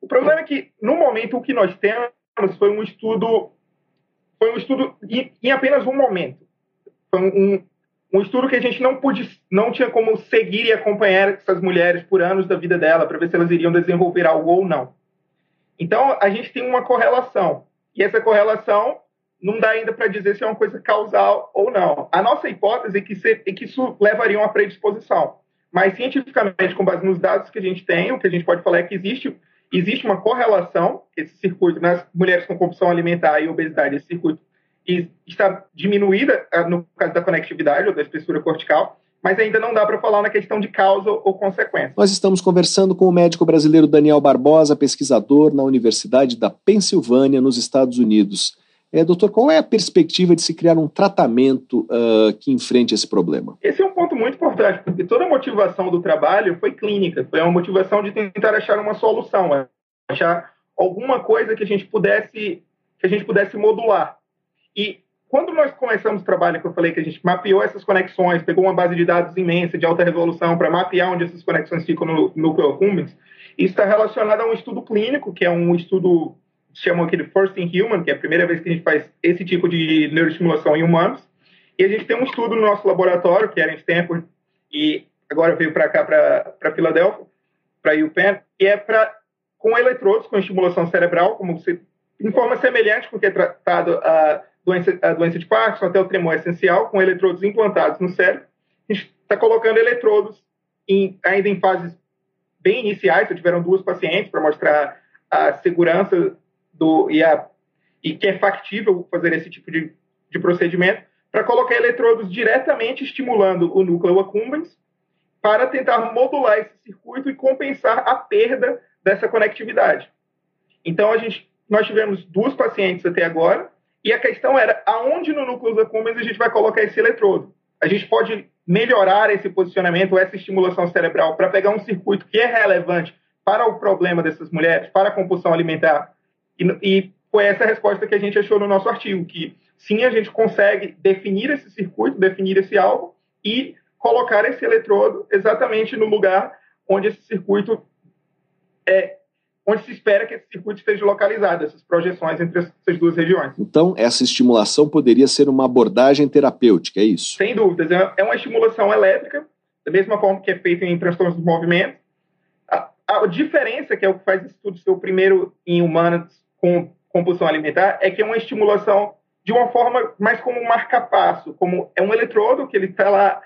O problema é que no momento o que nós temos foi um estudo foi um estudo em, apenas um momento. Foi um, um estudo que a gente não pude, não tinha como seguir e acompanhar essas mulheres por anos da vida dela para ver se elas iriam desenvolver algo ou não. Então a gente tem uma correlação e essa correlação não dá ainda para dizer se é uma coisa causal ou não. A nossa hipótese é que, é que isso levaria a uma predisposição. Mas, cientificamente, com base nos dados que a gente tem, o que a gente pode falar é que existe, existe uma correlação, esse circuito nas mulheres com compulsão alimentar e obesidade, esse circuito está diminuída ah, no caso da conectividade ou da espessura cortical, mas ainda não dá para falar na questão de causa ou consequência. Nós estamos conversando com o médico brasileiro Daniel Barbosa, pesquisador na Universidade da Pensilvânia, nos Estados Unidos. É, doutor, qual é a perspectiva de se criar um tratamento uh, que enfrente esse problema? Esse é um ponto muito importante, porque toda a motivação do trabalho foi clínica, foi uma motivação de tentar achar uma solução, achar alguma coisa que a gente pudesse que a gente pudesse modular. E quando nós começamos o trabalho, que eu falei que a gente mapeou essas conexões, pegou uma base de dados imensa de alta resolução para mapear onde essas conexões ficam no núcleo accumbens, isso está relacionado a um estudo clínico, que é um estudo, chamam aqui de First in Human, que é a primeira vez que a gente faz esse tipo de neuroestimulação em humanos. E a gente tem um estudo no nosso laboratório, que era em Stanford, e agora veio para cá, para Filadélfia, para UPenn, e é para com eletrodos, com estimulação cerebral, como você, em forma semelhante com o que é tratado a doença, a doença de Parkinson, até o tremor essencial, com eletrodos implantados no cérebro. A gente está colocando eletrodos em, ainda em fases bem iniciais, tiveram duas pacientes para mostrar a segurança do, e, a, e que é factível fazer esse tipo de, de procedimento, para colocar eletrodos diretamente estimulando o núcleo accumbens para tentar modular esse circuito e compensar a perda dessa conectividade. Então, a gente, nós tivemos duas pacientes até agora, e a questão era aonde no núcleo accumbens a gente vai colocar esse eletrodo. A gente pode melhorar esse posicionamento, essa estimulação cerebral, para pegar um circuito que é relevante para o problema dessas mulheres, para a compulsão alimentar. E, e foi essa a resposta que a gente achou no nosso artigo, que sim, a gente consegue definir esse circuito, definir esse alvo e colocar esse eletrodo exatamente no lugar onde esse circuito é, onde se espera que esse circuito esteja localizado, essas projeções entre essas duas regiões. Então, essa estimulação poderia ser uma abordagem terapêutica, é isso? Sem dúvidas. É, é uma estimulação elétrica, da mesma forma que é feita em transtornos do movimento. A, a diferença, que é o que faz esse estudo ser o primeiro em humanos com compulsão alimentar, é que é uma estimulação de uma forma mais como um marca-passo, como é um eletrodo que ele está lá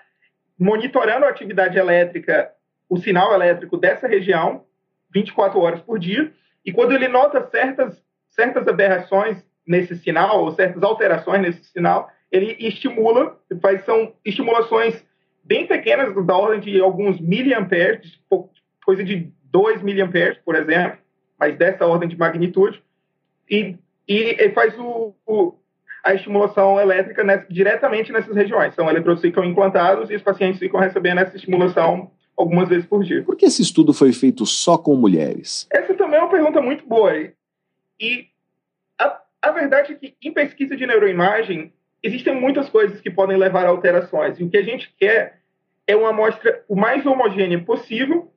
monitorando a atividade elétrica, o sinal elétrico dessa região, 24 horas por dia, e quando ele nota certas, certas aberrações nesse sinal, ou certas alterações nesse sinal, ele estimula, faz, são estimulações bem pequenas, da ordem de alguns miliamperes, coisa de 2 miliamperes, por exemplo, mas dessa ordem de magnitude, e, e faz o, o, a estimulação elétrica nessa, diretamente nessas regiões. São eletrodos ficam implantados e os pacientes ficam recebendo essa estimulação algumas vezes por dia. Por que esse estudo foi feito só com mulheres? Essa também é uma pergunta muito boa. E a, a verdade é que em pesquisa de neuroimagem existem muitas coisas que podem levar a alterações. E o que a gente quer é uma amostra o mais homogênea possível,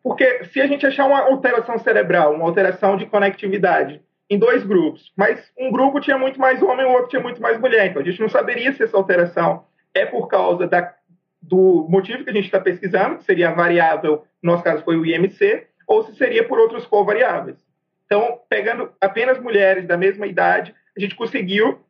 porque se a gente achar uma alteração cerebral, uma alteração de conectividade em dois grupos, mas um grupo tinha muito mais homem, o outro tinha muito mais mulher, então a gente não saberia se essa alteração é por causa da do motivo que a gente está pesquisando, que seria a variável, no nosso caso foi o IMC, ou se seria por outros covariáveis. Então, pegando apenas mulheres da mesma idade, a gente conseguiu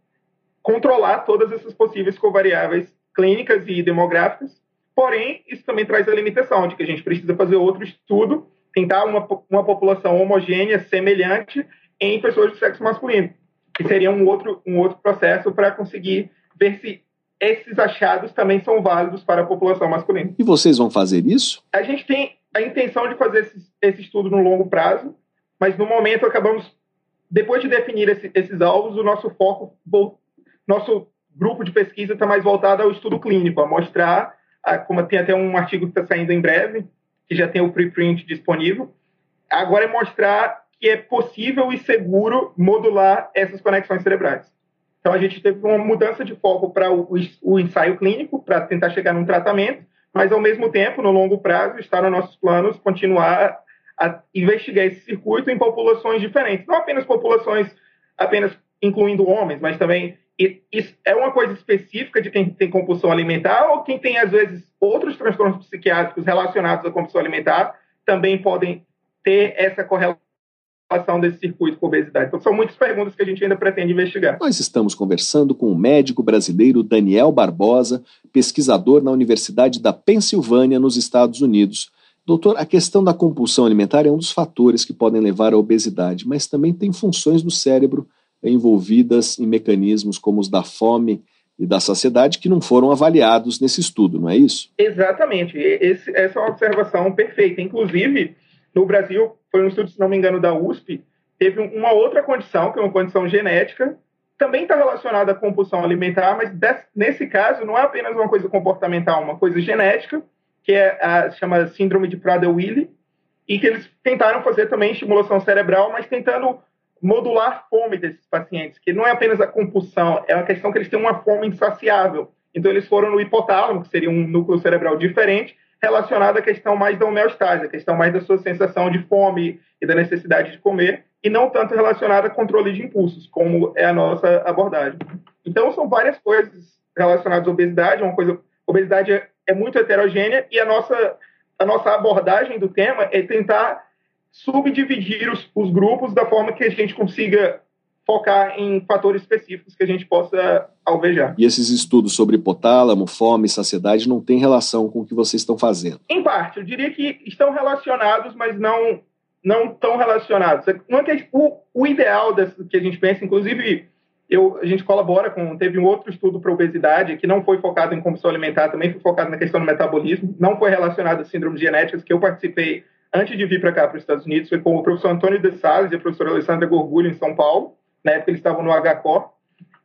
controlar todas essas possíveis covariáveis clínicas e demográficas. Porém, isso também traz a limitação de que a gente precisa fazer outro estudo, tentar uma, uma população homogênea, semelhante, em pessoas de sexo masculino, que seria um outro, um outro processo para conseguir ver se esses achados também são válidos para a população masculina. E vocês vão fazer isso? A gente tem a intenção de fazer esse, esse estudo no longo prazo, mas no momento acabamos, depois de definir esse, esses alvos, o nosso foco, nosso grupo de pesquisa está mais voltado ao estudo clínico, a mostrar, a, como tem até um artigo que está saindo em breve, que já tem o preprint disponível, agora é mostrar que é possível e seguro modular essas conexões cerebrais. Então, a gente teve uma mudança de foco para o, o, ensaio clínico, para tentar chegar num tratamento, mas, ao mesmo tempo, no longo prazo, está nos nossos planos continuar a investigar esse circuito em populações diferentes. Não apenas populações apenas incluindo homens, mas também é uma coisa específica de quem tem compulsão alimentar ou quem tem, às vezes, outros transtornos psiquiátricos relacionados à compulsão alimentar também podem ter essa correlação relação desse circuito com obesidade. Então, são muitas perguntas que a gente ainda pretende investigar. Nós estamos conversando com o médico brasileiro Daniel Barbosa, pesquisador na Universidade da Pensilvânia, nos Estados Unidos. Doutor, a questão da compulsão alimentar é um dos fatores que podem levar à obesidade, mas também tem funções do cérebro envolvidas em mecanismos como os da fome e da saciedade que não foram avaliados nesse estudo, não é isso? Exatamente. Esse, essa é uma observação perfeita. Inclusive, no Brasil, foi um estudo, se não me engano, da USP, teve uma outra condição, que é uma condição genética, também está relacionada à compulsão alimentar, mas nesse caso não é apenas uma coisa comportamental, uma coisa genética, que é a chama síndrome de Prader-Willi, e que eles tentaram fazer também estimulação cerebral, mas tentando modular a fome desses pacientes, que não é apenas a compulsão, é uma questão que eles têm uma fome insaciável. Então eles foram no hipotálamo, que seria um núcleo cerebral diferente, relacionado à questão mais da homeostase, a questão mais da sua sensação de fome e da necessidade de comer, e não tanto relacionada a controle de impulsos, como é a nossa abordagem. Então são várias coisas relacionadas à obesidade, uma coisa, obesidade é, é muito heterogênea e a nossa a nossa abordagem do tema é tentar subdividir os, os grupos da forma que a gente consiga focar em fatores específicos que a gente possa alvejar. E esses estudos sobre hipotálamo, fome saciedade não têm relação com o que vocês estão fazendo? Em parte, eu diria que estão relacionados, mas não não tão relacionados. É que, o, o ideal desse, que a gente pensa, inclusive, eu, a gente colabora com. Teve um outro estudo para obesidade que não foi focado em compulsão alimentar, também foi focado na questão do metabolismo, não foi relacionado a síndromes genéticas, que eu participei antes de vir para cá, para os Estados Unidos, foi com o professor Antônio de Salles e a professora Alessandra Gorgulho, em São Paulo. Na época, eles estavam no HCOR.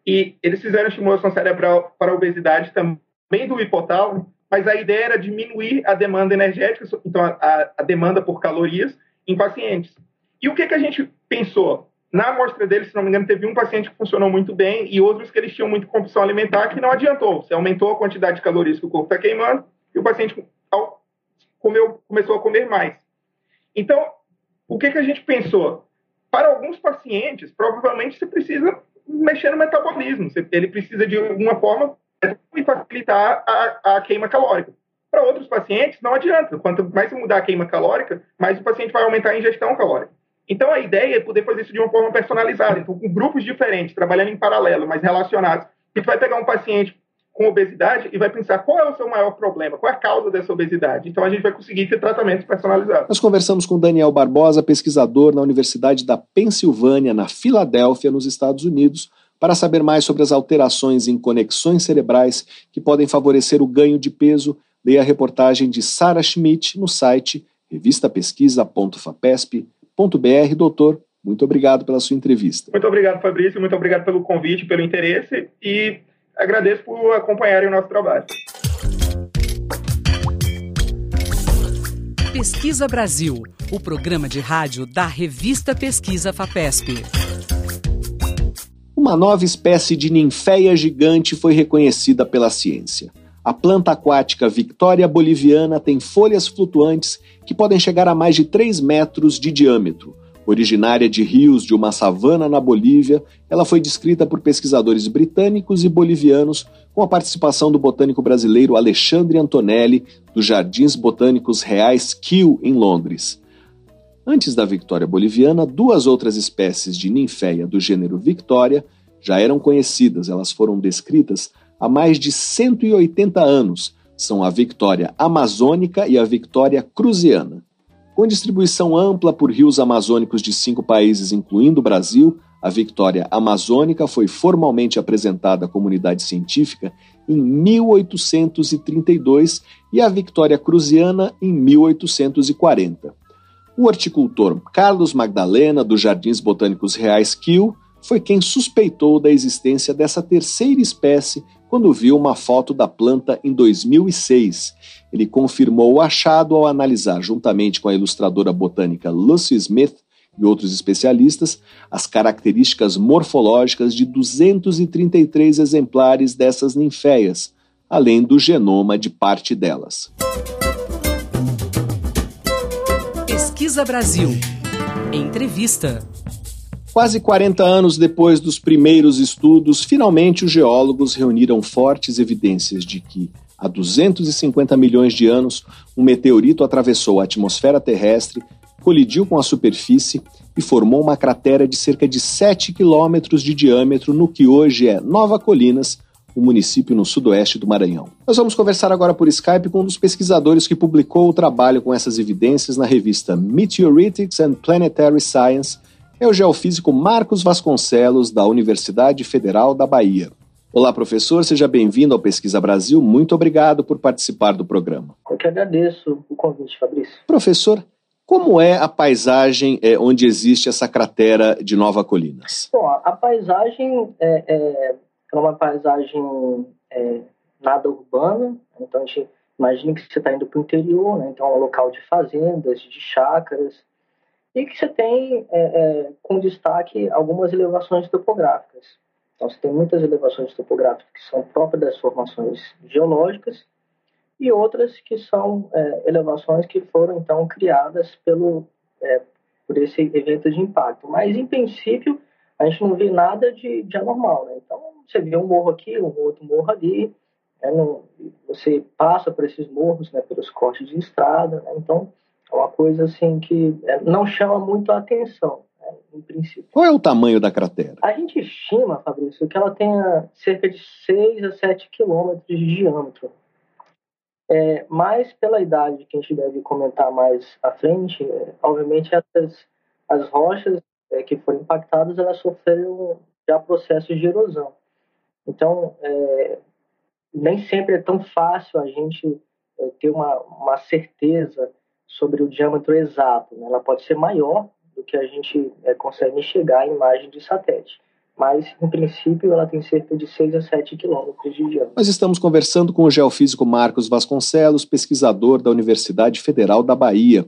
E eles fizeram estimulação cerebral para a obesidade também do hipotálamo, mas a ideia era diminuir a demanda energética, então a, a demanda por calorias, em pacientes. E o que, que a gente pensou? Na amostra deles, se não me engano, teve um paciente que funcionou muito bem e outros que eles tinham muita compulsão alimentar que não adiantou. Você aumentou a quantidade de calorias que o corpo está queimando e o paciente comeu, começou a comer mais. Então, o que, que a gente pensou? Para alguns pacientes, provavelmente você precisa mexer no metabolismo. Ele precisa, de alguma forma, facilitar a, a queima calórica. Para outros pacientes, não adianta. Quanto mais você mudar a queima calórica, mais o paciente vai aumentar a ingestão calórica. Então, a ideia é poder fazer isso de uma forma personalizada. Então, com grupos diferentes, trabalhando em paralelo, mas relacionados. A gente vai pegar um paciente com obesidade e vai pensar qual é o seu maior problema, qual é a causa dessa obesidade. Então a gente vai conseguir ter tratamentos personalizados. Nós conversamos com Daniel Barbosa, pesquisador na Universidade da Pensilvânia, na Filadélfia, nos Estados Unidos, para saber mais sobre as alterações em conexões cerebrais que podem favorecer o ganho de peso. Leia a reportagem de Sara Schmidt no site revistapesquisa.fapesp.br. Doutor, muito obrigado pela sua entrevista. Muito obrigado, Fabrício. Muito obrigado pelo convite, pelo interesse e agradeço por acompanharem o nosso trabalho. Pesquisa Brasil, o programa de rádio da revista Pesquisa FAPESP. Uma nova espécie de ninféia gigante foi reconhecida pela ciência. A planta aquática Victoria boliviana tem folhas flutuantes que podem chegar a mais de 3 metros de diâmetro Originária de rios de uma savana na Bolívia, ela foi descrita por pesquisadores britânicos e bolivianos com a participação do botânico brasileiro Alexandre Antonelli, dos Jardins Botânicos Reais Kew, em Londres. Antes da Victoria boliviana, duas outras espécies de ninféia do gênero Victoria já eram conhecidas. Elas foram descritas há mais de 180 anos. São a Victoria amazônica e a Victoria cruziana. Com distribuição ampla por rios amazônicos de cinco países, incluindo o Brasil, a Victória Amazônica foi formalmente apresentada à comunidade científica em 1832 e a Victória Cruziana em 1840. O horticultor Carlos Magdalena, dos Jardins Botânicos Reais Kiel, foi quem suspeitou da existência dessa terceira espécie quando viu uma foto da planta em 2006. Ele confirmou o achado ao analisar, juntamente com a ilustradora botânica Lucy Smith e outros especialistas, as características morfológicas de 233 exemplares dessas ninféias, além do genoma de parte delas. Pesquisa Brasil. Entrevista. Quase 40 anos depois dos primeiros estudos, finalmente os geólogos reuniram fortes evidências de que, há 250 milhões de anos, um meteorito atravessou a atmosfera terrestre, colidiu com a superfície e formou uma cratera de cerca de 7 quilômetros de diâmetro no que hoje é Nova Colinas, um município no sudoeste do Maranhão. Nós vamos conversar agora por Skype com um dos pesquisadores que publicou o trabalho com essas evidências na revista Meteoritics and Planetary Science, é o geofísico Marcos Vasconcelos, da Universidade Federal da Bahia. Olá, professor, seja bem-vindo ao Pesquisa Brasil. Muito obrigado por participar do programa. Eu que agradeço o convite, Fabrício. Professor, Como é a paisagem é, onde existe essa cratera de Nova Colinas? Bom, a paisagem é, é, é uma paisagem é, nada urbana, então a gente imagina que você está indo para o interior, né? então é um local de fazendas, de chácaras, e que você tem é, é, com destaque algumas elevações topográficas. Então você tem muitas elevações topográficas que são próprias das formações geológicas e outras que são é, elevações que foram então criadas pelo é, por esse evento de impacto. Mas em princípio a gente não vê nada de, de anormal, né? Então você vê um morro aqui, um outro morro ali, né? não, você passa por esses morros, né? Pelos cortes de estrada, né? Então é uma coisa assim que é, não chama muito a atenção. Em princípio. Qual é o tamanho da cratera? A gente estima, Fabrício, que ela tenha cerca de 6 a 7 quilômetros de diâmetro. É, mas pela idade que a gente deve comentar mais à frente, é, obviamente essas as rochas é, que foram impactadas elas sofreram já processos de erosão. Então é, nem sempre é tão fácil a gente é, ter uma, uma certeza sobre o diâmetro exato. Né? Ela pode ser maior do que a gente é, consegue enxergar em imagem de satélite mas em princípio ela tem cerca de 6 a 7 quilômetros de diâmetro. Nós estamos conversando com o geofísico Marcos Vasconcelos, pesquisador da Universidade Federal da Bahia.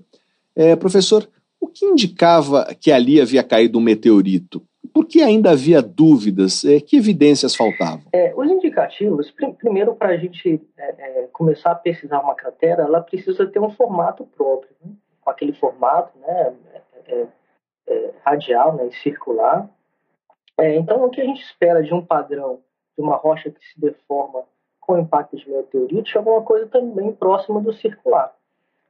É, professor, o que indicava que ali havia caído um meteorito? Por que ainda havia dúvidas? É, que evidências faltavam? É, os indicativos, pr primeiro, para a gente é, é, começar a pesquisar uma cratera, ela precisa ter um formato próprio. Né? Com aquele formato né, é, é, radial né, e circular, é, então, o que a gente espera de um padrão de uma rocha que se deforma com impacto de meteorite é alguma coisa também próxima do circular.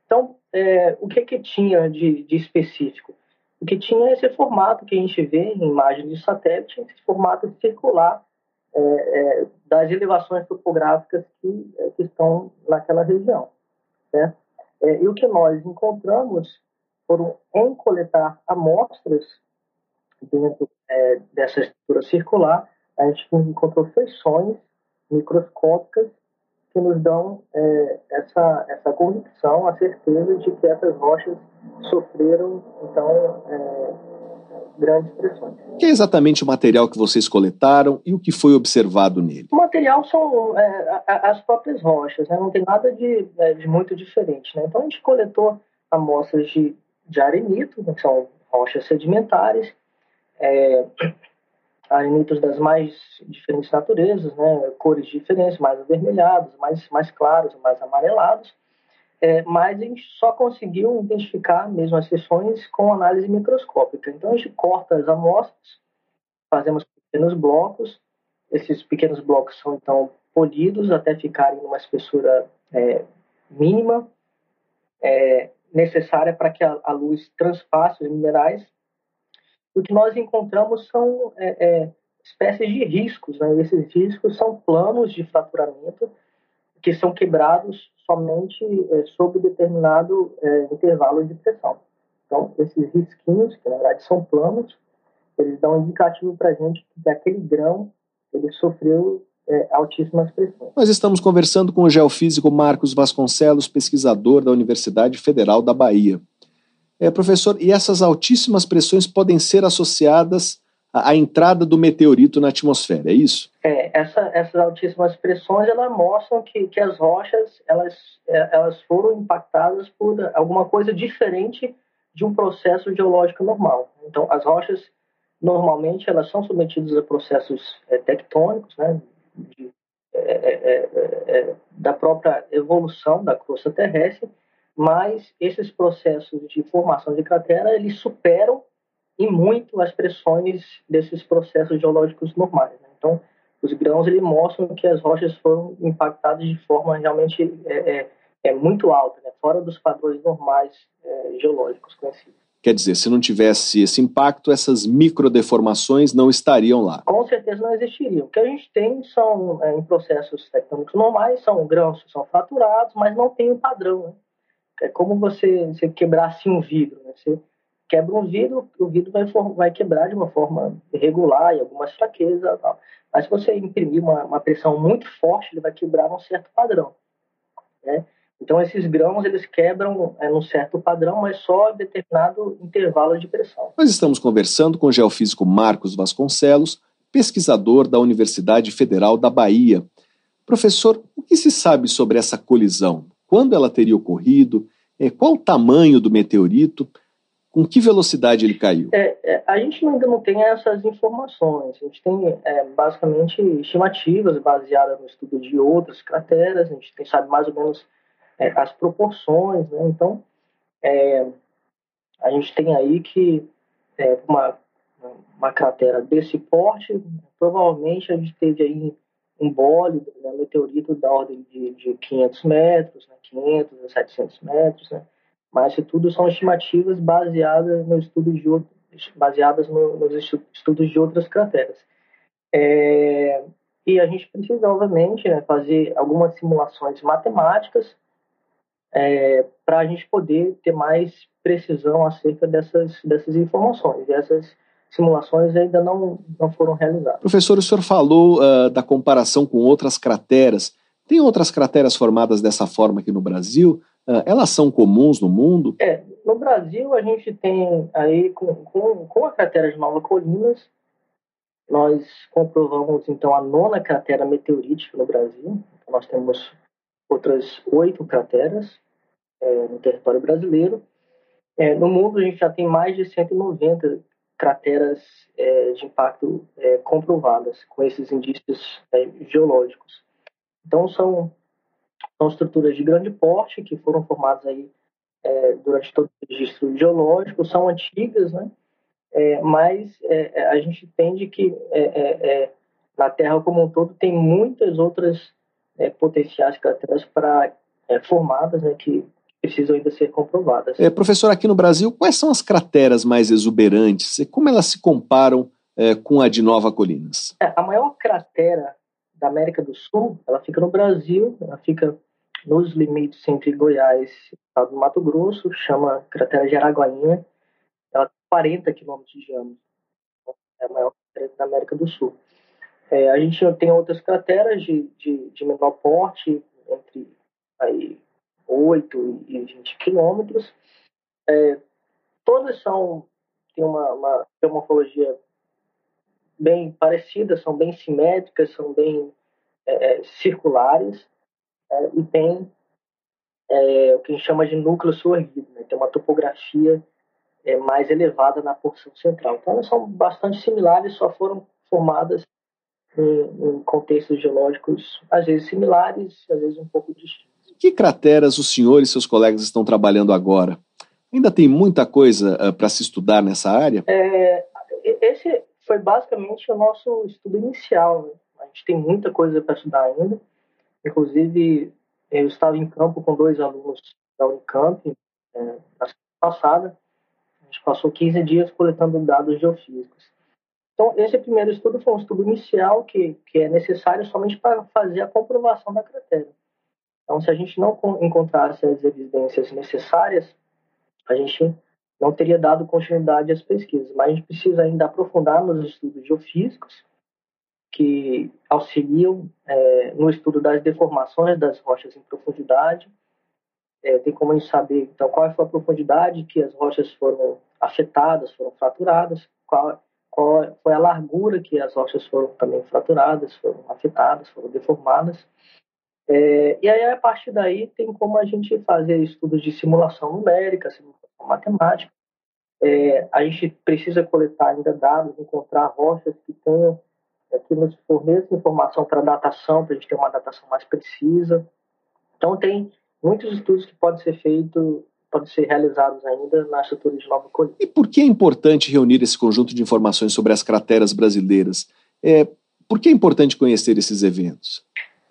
Então, é, o que, que tinha de, de, específico? O que tinha é esse formato que a gente vê em imagens de satélite, esse formato circular é, é, das elevações topográficas que, é, que, estão naquela região. Certo? É, e o que nós encontramos foram em coletar amostras dentro é, dessa estrutura circular, a gente encontrou feições microscópicas que nos dão é, essa, essa convicção, a certeza de que essas rochas sofreram, então, é, grandes pressões. O que é exatamente o material que vocês coletaram e o que foi observado nele? O material são é, as próprias rochas, né? não tem nada de, é, de muito diferente. Né? Então, a gente coletou amostras de, de arenito, que são rochas sedimentares, é, arenitos das mais diferentes naturezas, né, cores diferentes, mais avermelhados, mais, mais claros, mais amarelados, é, mas a gente só conseguiu identificar mesmo as seções com análise microscópica. Então a gente corta as amostras, fazemos pequenos blocos, esses pequenos blocos são então polidos até ficarem numa espessura é, mínima, é, necessária para que a, a luz transpasse os minerais o que nós encontramos são é, é, espécies de riscos. Né? Esses riscos são planos de fraturamento que são quebrados somente é, sob determinado é, intervalo de pressão. Então, esses risquinhos, que na verdade são planos, eles dão um indicativo para a gente que aquele grão ele sofreu é, altíssimas pressões. Nós estamos conversando com o geofísico Marcos Vasconcelos, pesquisador da Universidade Federal da Bahia. É, professor, e essas altíssimas pressões podem ser associadas à, à entrada do meteorito na atmosfera, é isso? É, essa, essas altíssimas pressões elas mostram que, que as rochas elas, é, elas foram impactadas por alguma coisa diferente de um processo geológico normal. Então, as rochas normalmente elas são submetidas a processos é, tectônicos, né, de, é, é, é, da própria evolução da crosta terrestre, mas esses processos de formação de cratera eles superam em muito as pressões desses processos geológicos normais. Né? Então, os grãos eles mostram que as rochas foram impactadas de forma realmente é, é, é muito alta, né? fora dos padrões normais é, geológicos conhecidos. Quer dizer, se não tivesse esse impacto, essas microdeformações não estariam lá. Com certeza não existiriam. O que a gente tem são, é, em processos tectônicos normais, são grãos que são fraturados, mas não tem um padrão. Né? é como você, você quebrasse um vidro. Né? Você quebra um vidro, o vidro vai, vai quebrar de uma forma irregular e algumas fraquezas. Tal. Mas se você imprimir uma, uma pressão muito forte, ele vai quebrar um certo padrão. Né? Então, esses grãos eles quebram é, num certo padrão, mas só em determinado intervalo de pressão. Nós estamos conversando com o geofísico Marcos Vasconcelos, pesquisador da Universidade Federal da Bahia. Professor, o que se sabe sobre essa colisão? Quando ela teria ocorrido? É, qual o tamanho do meteorito? Com que velocidade ele caiu? É, é, a gente ainda não tem essas informações. A gente tem é, basicamente estimativas baseadas no estudo de outras crateras. A gente tem, sabe mais ou menos é, as proporções. Né? Então, é, a gente tem aí que é, uma, uma cratera desse porte, provavelmente a gente teve aí um bólido, né, meteorito da ordem de, de 500 metros, né, 500 a 700 metros, né? Mas isso tudo são estimativas baseadas no estudo de baseadas no, nos estudos de outras crateras. É, e a gente precisa, obviamente, né, fazer algumas simulações matemáticas é, para a gente poder ter mais precisão acerca dessas, dessas informações. E essas simulações ainda não, não foram realizadas. Professor, o senhor falou uh, da comparação com outras crateras. Tem outras crateras formadas dessa forma aqui no Brasil? Uh, elas são comuns no mundo? É, no Brasil a gente tem aí com, com, com a cratera de Nova Colinas, nós comprovamos então a nona cratera meteorítica no Brasil. Nós temos outras oito crateras é, no território brasileiro. É, no mundo a gente já tem mais de 190 crateras é, de impacto é, comprovadas com esses indícios é, geológicos. Então são são estruturas de grande porte que foram formadas aí é, durante todo o registro geológico, são antigas, né? Mas a gente entende que na Terra como um todo tem muitas outras potenciais crateras para formadas, né, que precisam ainda ser comprovadas. professor, aqui no Brasil, quais são as crateras mais exuberantes e como elas se comparam com a de Nova Colinas? a maior cratera da América do Sul, ela fica no Brasil, ela fica nos limites entre Goiás e o estado do Mato Grosso, chama cratera de Araguainha. Ela tem 40 quilômetros de diâmetro. É a maior cratera da América do Sul. É, a gente tem outras crateras de, de, de menor porte, entre aí, 8 e 20 quilômetros. É, todas são têm uma, uma geomorfologia bem parecida, são bem simétricas, são bem é, é circulares é, e tem é, o que a gente chama de núcleo suerguido, né? tem uma topografia mais elevada na porção central. Então, elas são bastante similares, só foram formadas em, em contextos geológicos, às vezes similares, às vezes um pouco distintos. Que crateras o senhor e seus colegas estão trabalhando agora? Ainda tem muita coisa uh, para se estudar nessa área? É, esse foi basicamente o nosso estudo inicial. Né? A gente tem muita coisa para estudar ainda. Inclusive, eu estava em campo com dois alunos da Unicamp é, na semana passada. A gente passou 15 dias coletando dados geofísicos. Então, esse primeiro estudo foi um estudo inicial que, que é necessário somente para fazer a comprovação da cratera. Então, se a gente não encontrasse as evidências necessárias, a gente não teria dado continuidade às pesquisas. Mas a gente precisa ainda aprofundar nos estudos geofísicos que auxiliam é, no estudo das deformações das rochas em profundidade. É, tem como a gente saber, então, qual foi a profundidade que as rochas foram afetadas, foram fraturadas, qual, qual foi a largura que as rochas foram também fraturadas, foram afetadas, foram deformadas. É, e aí, a partir daí, tem como a gente fazer estudos de simulação numérica, simulação matemática. É, a gente precisa coletar ainda dados, encontrar rochas que tenham é que nos forneça informação para datação, para a gente ter uma datação mais precisa. Então, tem muitos estudos que podem ser feitos, podem ser realizados ainda na estrutura de Nova Colina. E por que é importante reunir esse conjunto de informações sobre as crateras brasileiras? É, por que é importante conhecer esses eventos?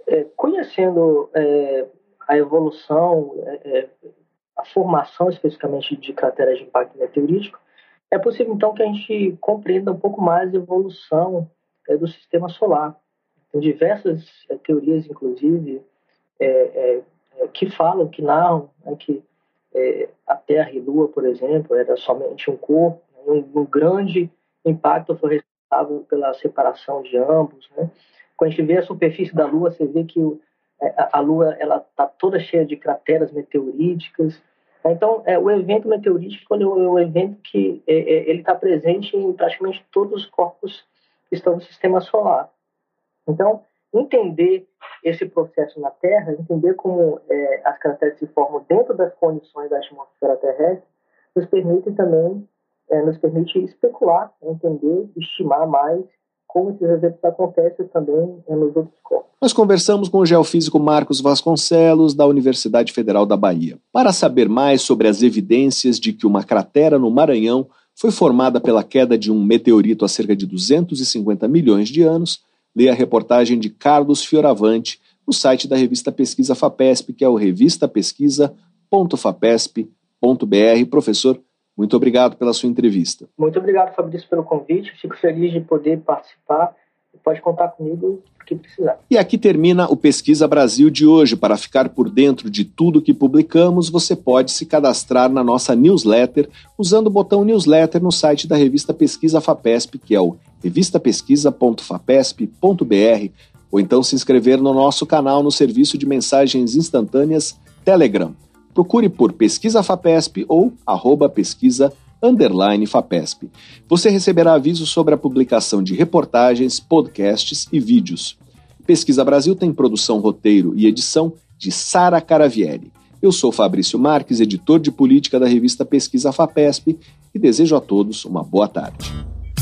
É, conhecendo é, a evolução, é, é, a formação especificamente de crateras de impacto meteorítico, é possível então que a gente compreenda um pouco mais a evolução é, do sistema solar. Tem diversas é, teorias, inclusive, que falam, que narram né, que é, a Terra e Lua, por exemplo, era somente um corpo, né, um, um grande impacto foi responsável pela separação de ambos. Né? Quando a gente vê a superfície da Lua, você vê que é, a Lua ela está toda cheia de crateras meteoríticas. Então, é, o evento meteorítico é um evento que é, é ele está presente em praticamente todos os corpos que estão no Sistema Solar. Então, entender esse processo na Terra, entender como é, as crateras se formam dentro das condições da atmosfera terrestre, nos permite também, é, nos permite especular, entender, estimar mais como esses eventos acontecem também é, nos outros corpos. Nós conversamos com o geofísico Marcos Vasconcelos, da Universidade Federal da Bahia, para saber mais sobre as evidências de que uma cratera no Maranhão foi formada pela queda de um meteorito há cerca de 250 milhões de anos. Leia a reportagem de Carlos Fioravante no site da revista Pesquisa FAPESP, que é o revistapesquisa.fapesp.br. Professor, muito obrigado pela sua entrevista. Muito obrigado, Fabrício, pelo convite. Fico feliz de poder participar. Pode contar comigo que precisar. E aqui termina o Pesquisa Brasil de hoje. Para ficar por dentro de tudo que publicamos, você pode se cadastrar na nossa newsletter usando o botão newsletter no site da revista Pesquisa FAPESP, que é o revistapesquisa.fapesp.br, ou então se inscrever no nosso canal no serviço de mensagens instantâneas Telegram procure por Pesquisa FAPESP ou arroba pesquisa underline FAPESP. Você receberá avisos sobre a publicação de reportagens, podcasts e vídeos. Pesquisa Brasil tem produção, roteiro e edição de Sara Caravieri. Eu sou Fabrício Marques, editor de política da revista Pesquisa FAPESP e desejo a todos uma boa tarde.